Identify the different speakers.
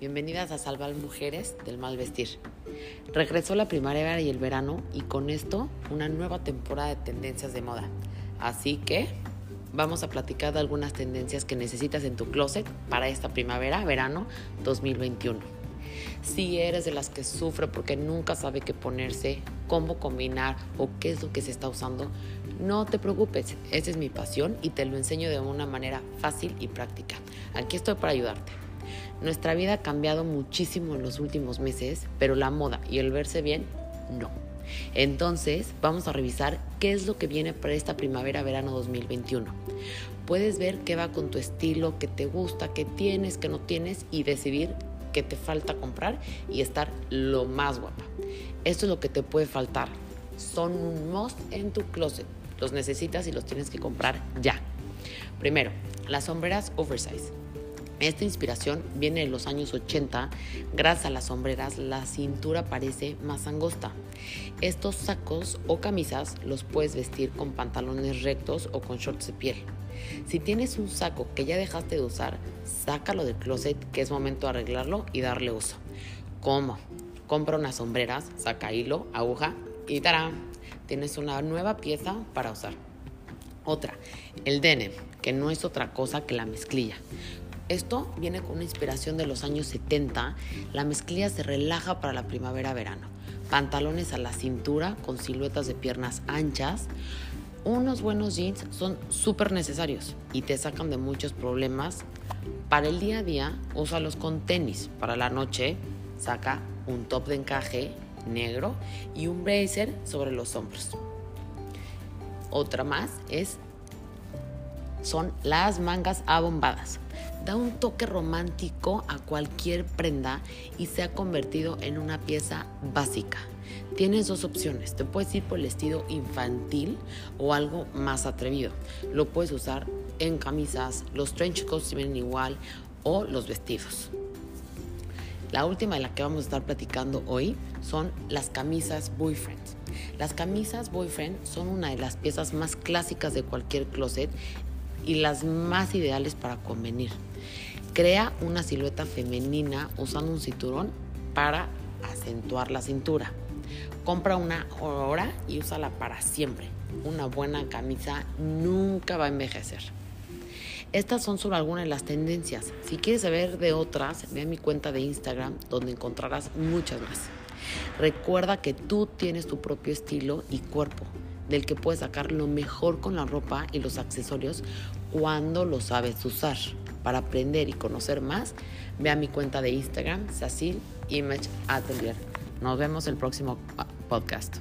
Speaker 1: bienvenidas a Salvar Mujeres del Mal Vestir. Regresó la primavera y el verano y con esto una nueva temporada de tendencias de moda. Así que vamos a platicar de algunas tendencias que necesitas en tu closet para esta primavera-verano 2021. Si eres de las que sufre porque nunca sabe qué ponerse, cómo combinar o qué es lo que se está usando, no te preocupes, esa es mi pasión y te lo enseño de una manera fácil y práctica. Aquí estoy para ayudarte. Nuestra vida ha cambiado muchísimo en los últimos meses, pero la moda y el verse bien, no. Entonces, vamos a revisar qué es lo que viene para esta primavera-verano 2021. Puedes ver qué va con tu estilo, qué te gusta, qué tienes, qué no tienes y decidir qué te falta comprar y estar lo más guapa. Esto es lo que te puede faltar. Son un must en tu closet. Los necesitas y los tienes que comprar ya. Primero, las sombreras oversize. Esta inspiración viene de los años 80. Gracias a las sombreras, la cintura parece más angosta. Estos sacos o camisas los puedes vestir con pantalones rectos o con shorts de piel. Si tienes un saco que ya dejaste de usar, sácalo del closet que es momento de arreglarlo y darle uso. ¿Cómo? Compra unas sombreras, saca hilo, aguja y ¡tarán! Tienes una nueva pieza para usar. Otra, el denim, que no es otra cosa que la mezclilla. Esto viene con una inspiración de los años 70. La mezclilla se relaja para la primavera-verano. Pantalones a la cintura con siluetas de piernas anchas. Unos buenos jeans son súper necesarios y te sacan de muchos problemas. Para el día a día, úsalos con tenis. Para la noche, saca un top de encaje negro y un blazer sobre los hombros. Otra más es son las mangas abombadas da un toque romántico a cualquier prenda y se ha convertido en una pieza básica. Tienes dos opciones, te puedes ir por el estilo infantil o algo más atrevido. Lo puedes usar en camisas, los trench coats vienen igual o los vestidos. La última de la que vamos a estar platicando hoy son las camisas boyfriend. Las camisas boyfriend son una de las piezas más clásicas de cualquier closet y las más ideales para convenir. Crea una silueta femenina usando un cinturón para acentuar la cintura. Compra una hora y úsala para siempre. Una buena camisa nunca va a envejecer. Estas son solo algunas de las tendencias. Si quieres saber de otras, ve a mi cuenta de Instagram donde encontrarás muchas más. Recuerda que tú tienes tu propio estilo y cuerpo del que puedes sacar lo mejor con la ropa y los accesorios cuando lo sabes usar. Para aprender y conocer más, ve a mi cuenta de Instagram, Sacil Image Atelier. Nos vemos el próximo ah, podcast.